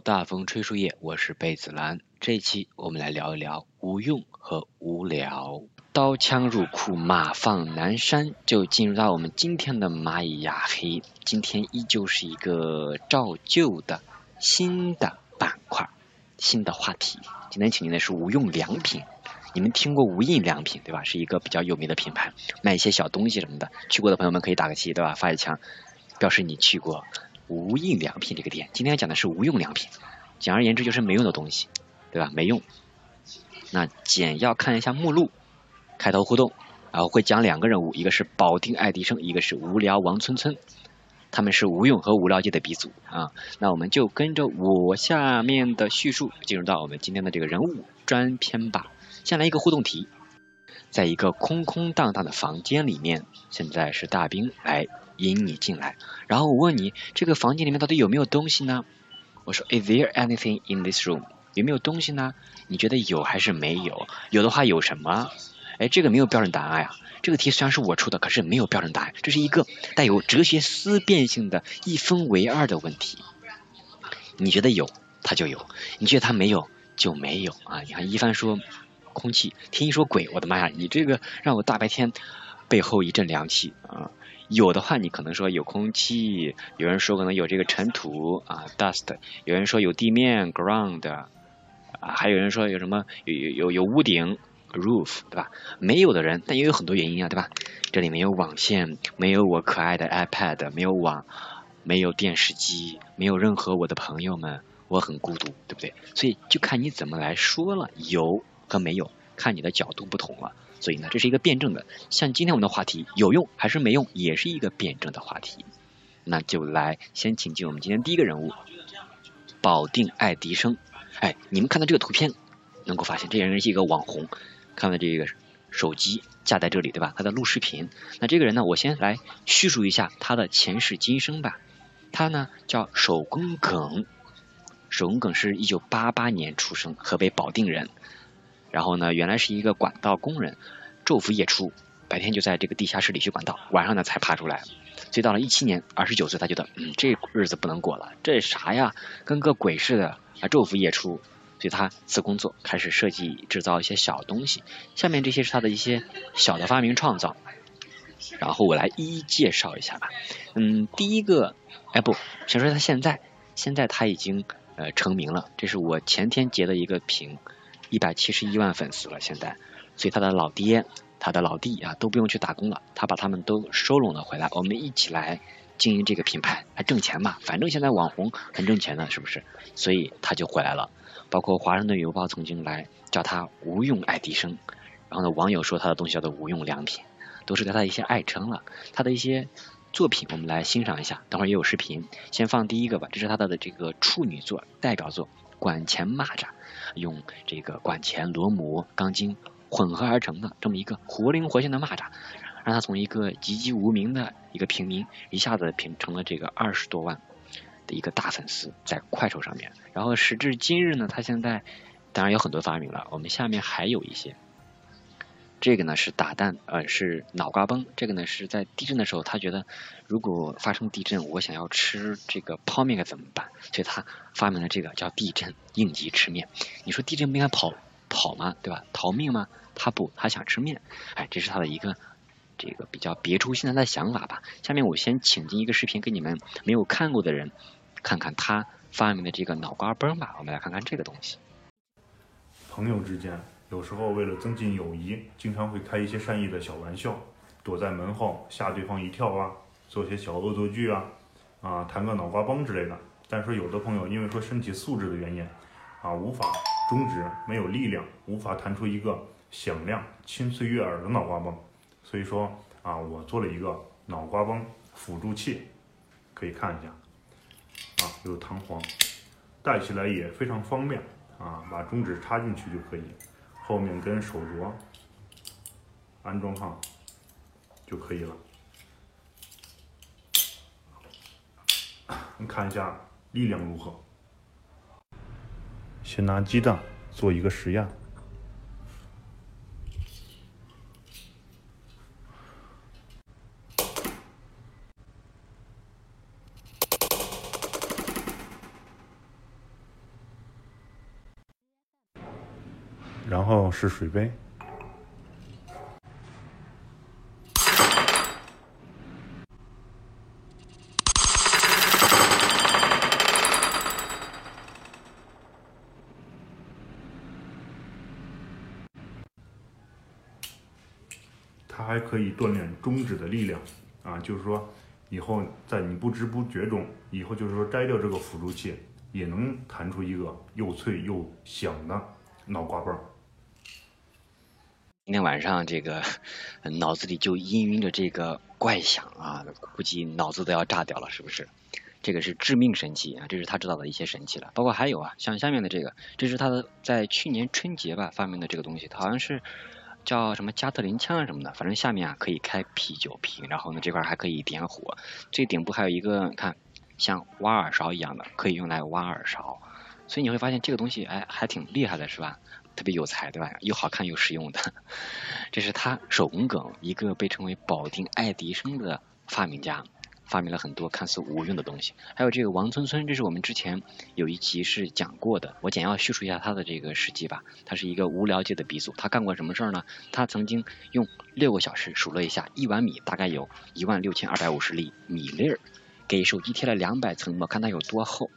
大风吹树叶，我是贝子兰。这一期我们来聊一聊无用和无聊。刀枪入库，马放南山，就进入到我们今天的蚂蚁牙黑。今天依旧是一个照旧的新的板块，新的话题。今天请您的是无用良品。你们听过无印良品对吧？是一个比较有名的品牌，卖一些小东西什么的。去过的朋友们可以打个七对吧？发一枪，表示你去过。无印良品这个店，今天讲的是无用良品，简而言之就是没用的东西，对吧？没用。那简要看一下目录，开头互动，然后会讲两个人物，一个是保定爱迪生，一个是无聊王村村，他们是无用和无聊界的鼻祖啊。那我们就跟着我下面的叙述，进入到我们今天的这个人物专篇吧。先来一个互动题，在一个空空荡荡的房间里面，现在是大兵来。引你进来，然后我问你，这个房间里面到底有没有东西呢？我说，Is there anything in this room？有没有东西呢？你觉得有还是没有？有的话有什么？哎，这个没有标准答案呀。这个题虽然是我出的，可是没有标准答案，这是一个带有哲学思辨性的一分为二的问题。你觉得有，它就有；你觉得它没有，就没有啊。你看一帆说空气，听一说鬼，我的妈呀，你这个让我大白天背后一阵凉气啊。有的话，你可能说有空气，有人说可能有这个尘土啊，dust，有人说有地面，ground，啊，还有人说有什么有有有屋顶，roof，对吧？没有的人，但也有很多原因啊，对吧？这里没有网线，没有我可爱的 iPad，没有网，没有电视机，没有任何我的朋友们，我很孤独，对不对？所以就看你怎么来说了，有和没有，看你的角度不同了。所以呢，这是一个辩证的。像今天我们的话题，有用还是没用，也是一个辩证的话题。那就来先请进我们今天第一个人物，保定爱迪生。哎，你们看到这个图片，能够发现这人是一个网红。看到这个手机架在这里，对吧？他在录视频。那这个人呢，我先来叙述一下他的前世今生吧。他呢叫手工耿，手工耿是一九八八年出生，河北保定人。然后呢，原来是一个管道工人，昼伏夜出，白天就在这个地下室里修管道，晚上呢才爬出来。所以到了一七年，二十九岁，他觉得，嗯，这日子不能过了，这啥呀，跟个鬼似的啊，昼伏夜出。所以他辞工作，开始设计制造一些小东西。下面这些是他的一些小的发明创造，然后我来一一介绍一下吧。嗯，第一个，哎不，先说他现在，现在他已经呃成名了，这是我前天截的一个屏。一百七十一万粉丝了，现在，所以他的老爹、他的老弟啊都不用去打工了，他把他们都收拢了回来，我们一起来经营这个品牌，还挣钱嘛？反正现在网红很挣钱的，是不是？所以他就回来了。包括华盛顿邮报曾经来叫他无用爱迪生，然后呢，网友说他的东西叫做无用良品，都是对他的一些爱称了。他的一些作品，我们来欣赏一下，等会儿也有视频，先放第一个吧，这是他的的这个处女作代表作《管钱蚂蚱》。用这个管钳、螺母、钢筋混合而成的这么一个活灵活现的蚂蚱，让他从一个籍籍无名的一个平民，一下子变成了这个二十多万的一个大粉丝，在快手上面。然后时至今日呢，他现在当然有很多发明了，我们下面还有一些。这个呢是打蛋，呃是脑瓜崩。这个呢是在地震的时候，他觉得如果发生地震，我想要吃这个泡面该怎么办？所以他发明了这个叫地震应急吃面。你说地震不应该跑跑吗？对吧？逃命吗？他不，他想吃面。哎，这是他的一个这个比较别出心裁的想法吧。下面我先请进一个视频给你们没有看过的人看看他发明的这个脑瓜崩吧。我们来看看这个东西。朋友之间。有时候为了增进友谊，经常会开一些善意的小玩笑，躲在门后吓对方一跳啊，做些小恶作剧啊，啊，弹个脑瓜崩之类的，但是有的朋友因为说身体素质的原因，啊，无法中指没有力量，无法弹出一个响亮、清脆悦耳的脑瓜崩，所以说啊，我做了一个脑瓜崩辅助器，可以看一下，啊，有弹簧，戴起来也非常方便，啊，把中指插进去就可以，后面跟手镯安装上就可以了。你看一下力量如何？先拿鸡蛋做一个实验，然后是水杯。它还可以锻炼中指的力量啊，就是说以后在你不知不觉中，以后就是说摘掉这个辅助器，也能弹出一个又脆又响的脑瓜崩。今天晚上这个脑子里就氤氲着这个怪响啊，估计脑子都要炸掉了，是不是？这个是致命神器啊，这是他知道的一些神器了。包括还有啊，像下面的这个，这是他的在去年春节吧发明的这个东西，好像是。叫什么加特林枪啊什么的，反正下面啊可以开啤酒瓶，然后呢这块还可以点火，最顶部还有一个看像挖耳勺一样的，可以用来挖耳勺，所以你会发现这个东西哎还挺厉害的是吧？特别有才对吧？又好看又实用的，这是他手工梗，一个被称为保定爱迪生的发明家。发明了很多看似无用的东西，还有这个王村村，这是我们之前有一集是讲过的，我简要叙述一下他的这个事迹吧。他是一个无聊界的鼻祖，他干过什么事儿呢？他曾经用六个小时数了一下，一碗米大概有一万六千二百五十粒米粒儿，给手机贴了两百层膜，看它有多厚。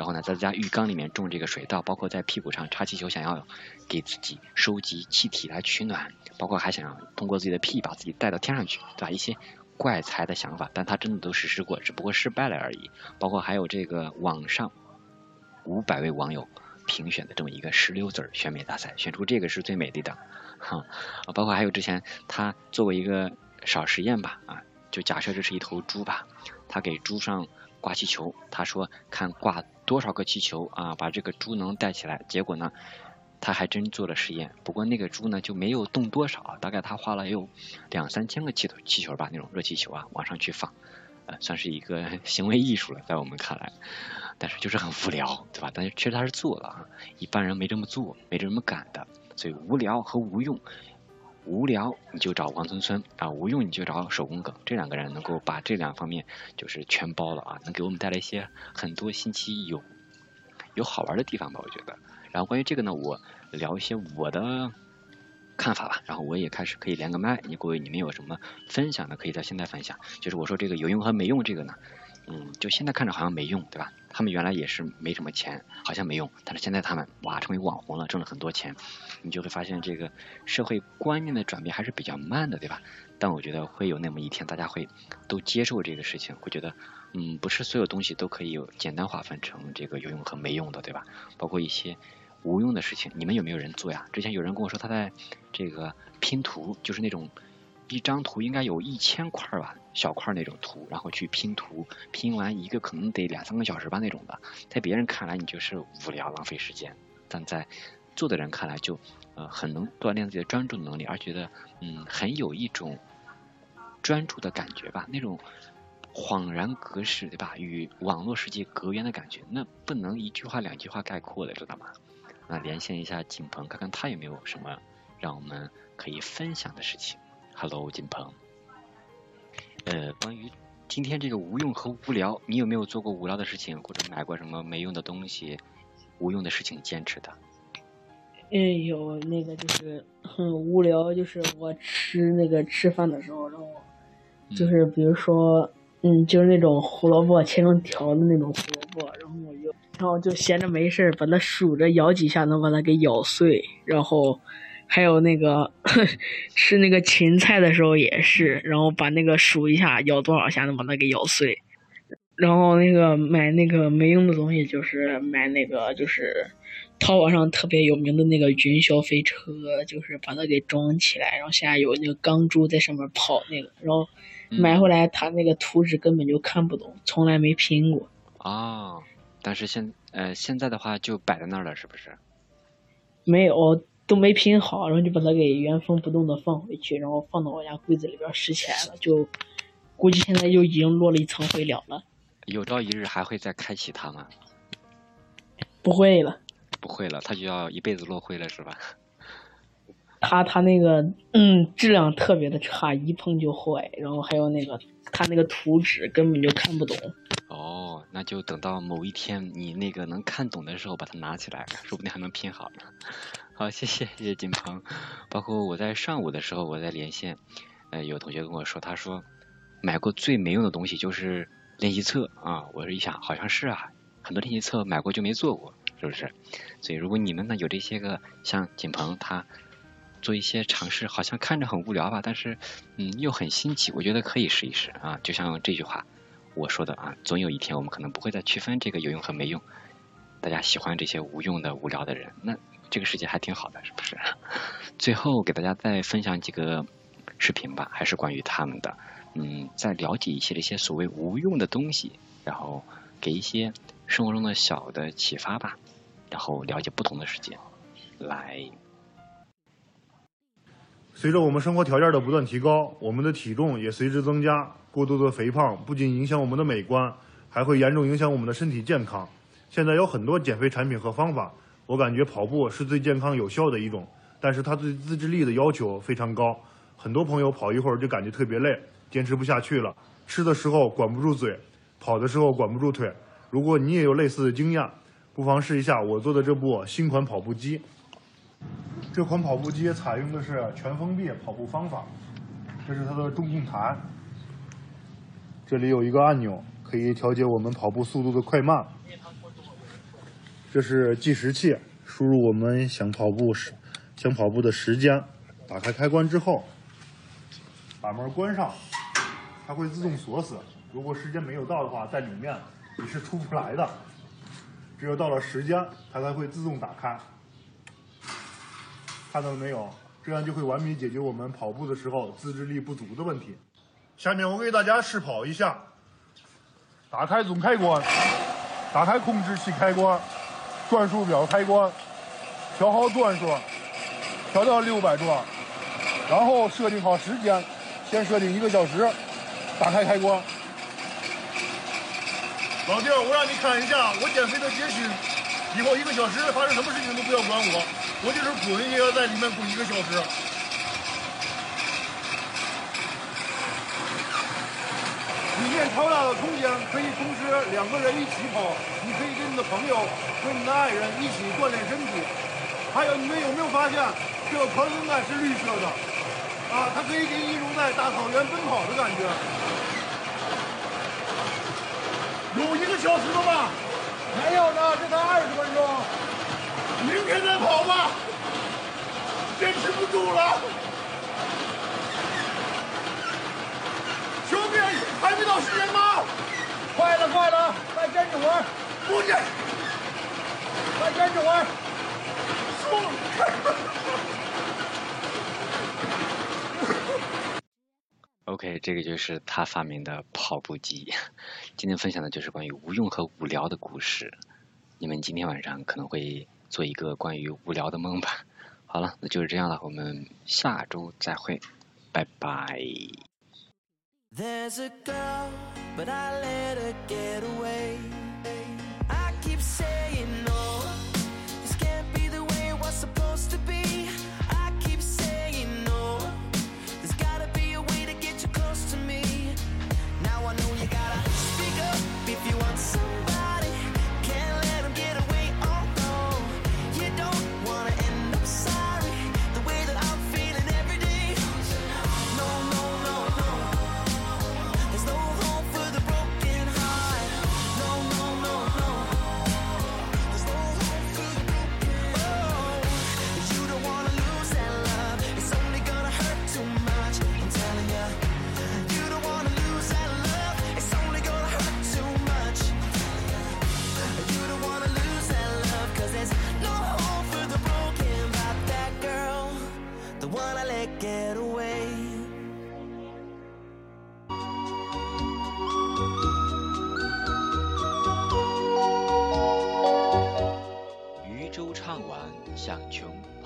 然后呢，在家浴缸里面种这个水稻，包括在屁股上插气球，想要给自己收集气体来取暖，包括还想通过自己的屁把自己带到天上去，对吧？一些。怪才的想法，但他真的都实施过，只不过失败了而已。包括还有这个网上五百位网友评选的这么一个石榴籽儿选美大赛，选出这个是最美丽的，哈。包括还有之前他做过一个小实验吧，啊，就假设这是一头猪吧，他给猪上挂气球，他说看挂多少个气球啊，把这个猪能带起来。结果呢？他还真做了实验，不过那个猪呢就没有动多少，大概他花了有两三千个气头气球吧，那种热气球啊往上去放，呃，算是一个行为艺术了，在我们看来，但是就是很无聊，对吧？但是其实他是做了啊，一般人没这么做，没这么敢的，所以无聊和无用，无聊你就找王村村啊，无用你就找手工梗，这两个人能够把这两方面就是全包了啊，能给我们带来一些很多新奇有有好玩的地方吧，我觉得。然后关于这个呢，我聊一些我的看法吧。然后我也开始可以连个麦，你各位你们有什么分享的，可以在现在分享。就是我说这个有用和没用这个呢，嗯，就现在看着好像没用，对吧？他们原来也是没什么钱，好像没用，但是现在他们哇成为网红了，挣了很多钱，你就会发现这个社会观念的转变还是比较慢的，对吧？但我觉得会有那么一天，大家会都接受这个事情，会觉得嗯，不是所有东西都可以有简单划分成这个有用和没用的，对吧？包括一些。无用的事情，你们有没有人做呀？之前有人跟我说，他在这个拼图，就是那种一张图应该有一千块吧，小块那种图，然后去拼图，拼完一个可能得两三个小时吧那种的。在别人看来，你就是无聊浪费时间，但在做的人看来，就呃很能锻炼自己的专注能力，而觉得嗯很有一种专注的感觉吧，那种恍然隔世，对吧？与网络世界隔远的感觉，那不能一句话两句话概括的，知道吗？那连线一下景鹏，看看他有没有什么让我们可以分享的事情。Hello，景鹏。呃，关于今天这个无用和无聊，你有没有做过无聊的事情，或者买过什么没用的东西？无用的事情坚持的？嗯，有那个就是很无聊，就是我吃那个吃饭的时候，然后就是比如说，嗯，就是那种胡萝卜切成条的那种胡萝卜，然后我就。然后就闲着没事儿，把它数着咬几下，能把它给咬碎。然后还有那个吃那个芹菜的时候也是，然后把那个数一下，咬多少下能把它给咬碎。然后那个买那个没用的东西，就是买那个就是淘宝上特别有名的那个云霄飞车，就是把它给装起来，然后现在有那个钢珠在上面跑那个，然后买回来它那个图纸根本就看不懂，从来没拼过。哦，但是现呃现在的话就摆在那儿了，是不是？没有，都没拼好，然后就把它给原封不动的放回去，然后放到我家柜子里边拾起来了，就估计现在就已经落了一层灰了了。有朝一日还会再开启它吗？不会了，不会了，它就要一辈子落灰了，是吧？它它那个嗯质量特别的差，一碰就坏，然后还有那个它那个图纸根本就看不懂。哦，那就等到某一天你那个能看懂的时候，把它拿起来，说不定还能拼好呢。好，谢谢谢谢金鹏。包括我在上午的时候，我在连线，呃，有同学跟我说，他说买过最没用的东西就是练习册啊。我是一想，好像是啊，很多练习册买过就没做过，是不是？所以如果你们呢有这些个像锦鹏他做一些尝试，好像看着很无聊吧，但是嗯又很新奇，我觉得可以试一试啊。就像这句话。我说的啊，总有一天我们可能不会再区分这个有用和没用。大家喜欢这些无用的、无聊的人，那这个世界还挺好的，是不是？最后给大家再分享几个视频吧，还是关于他们的。嗯，再了解一些这些所谓无用的东西，然后给一些生活中的小的启发吧，然后了解不同的世界。来，随着我们生活条件的不断提高，我们的体重也随之增加。过度的肥胖不仅影响我们的美观，还会严重影响我们的身体健康。现在有很多减肥产品和方法，我感觉跑步是最健康有效的一种，但是它对自制力的要求非常高。很多朋友跑一会儿就感觉特别累，坚持不下去了。吃的时候管不住嘴，跑的时候管不住腿。如果你也有类似的经验，不妨试一下我做的这部新款跑步机。这款跑步机采用的是全封闭跑步方法，这是它的中控台。这里有一个按钮，可以调节我们跑步速度的快慢。这是计时器，输入我们想跑步时想跑步的时间。打开开关之后，把门关上，它会自动锁死。如果时间没有到的话，在里面你是出不来的。只有到了时间，它才会自动打开。看到了没有？这样就会完美解决我们跑步的时候自制力不足的问题。下面我给大家试跑一下，打开总开关，打开控制器开关，转速表开关，调好转速，调到六百转，然后设定好时间，先设定一个小时，打开开关。老弟，我让你看一下我减肥的捷讯，以后一个小时发生什么事情都不要管我，我就是滚也要在里面滚一个小时。里面超大的空间，可以同时两个人一起跑。你可以跟你的朋友、跟你的爱人一起锻炼身体。还有，你们有没有发现这个传送带是绿色的？啊，它可以给你一种在大草原奔跑的感觉。有一个小时了吧？没有呢，这才二十分钟。明天再跑吧，坚持不住了。兄弟还没到时间吗？快了，快了，再坚持会儿。不坚，再坚持会儿。OK，这个就是他发明的跑步机。今天分享的就是关于无用和无聊的故事。你们今天晚上可能会做一个关于无聊的梦吧。好了，那就是这样了，我们下周再会，拜拜。There's a girl, but I let her get away.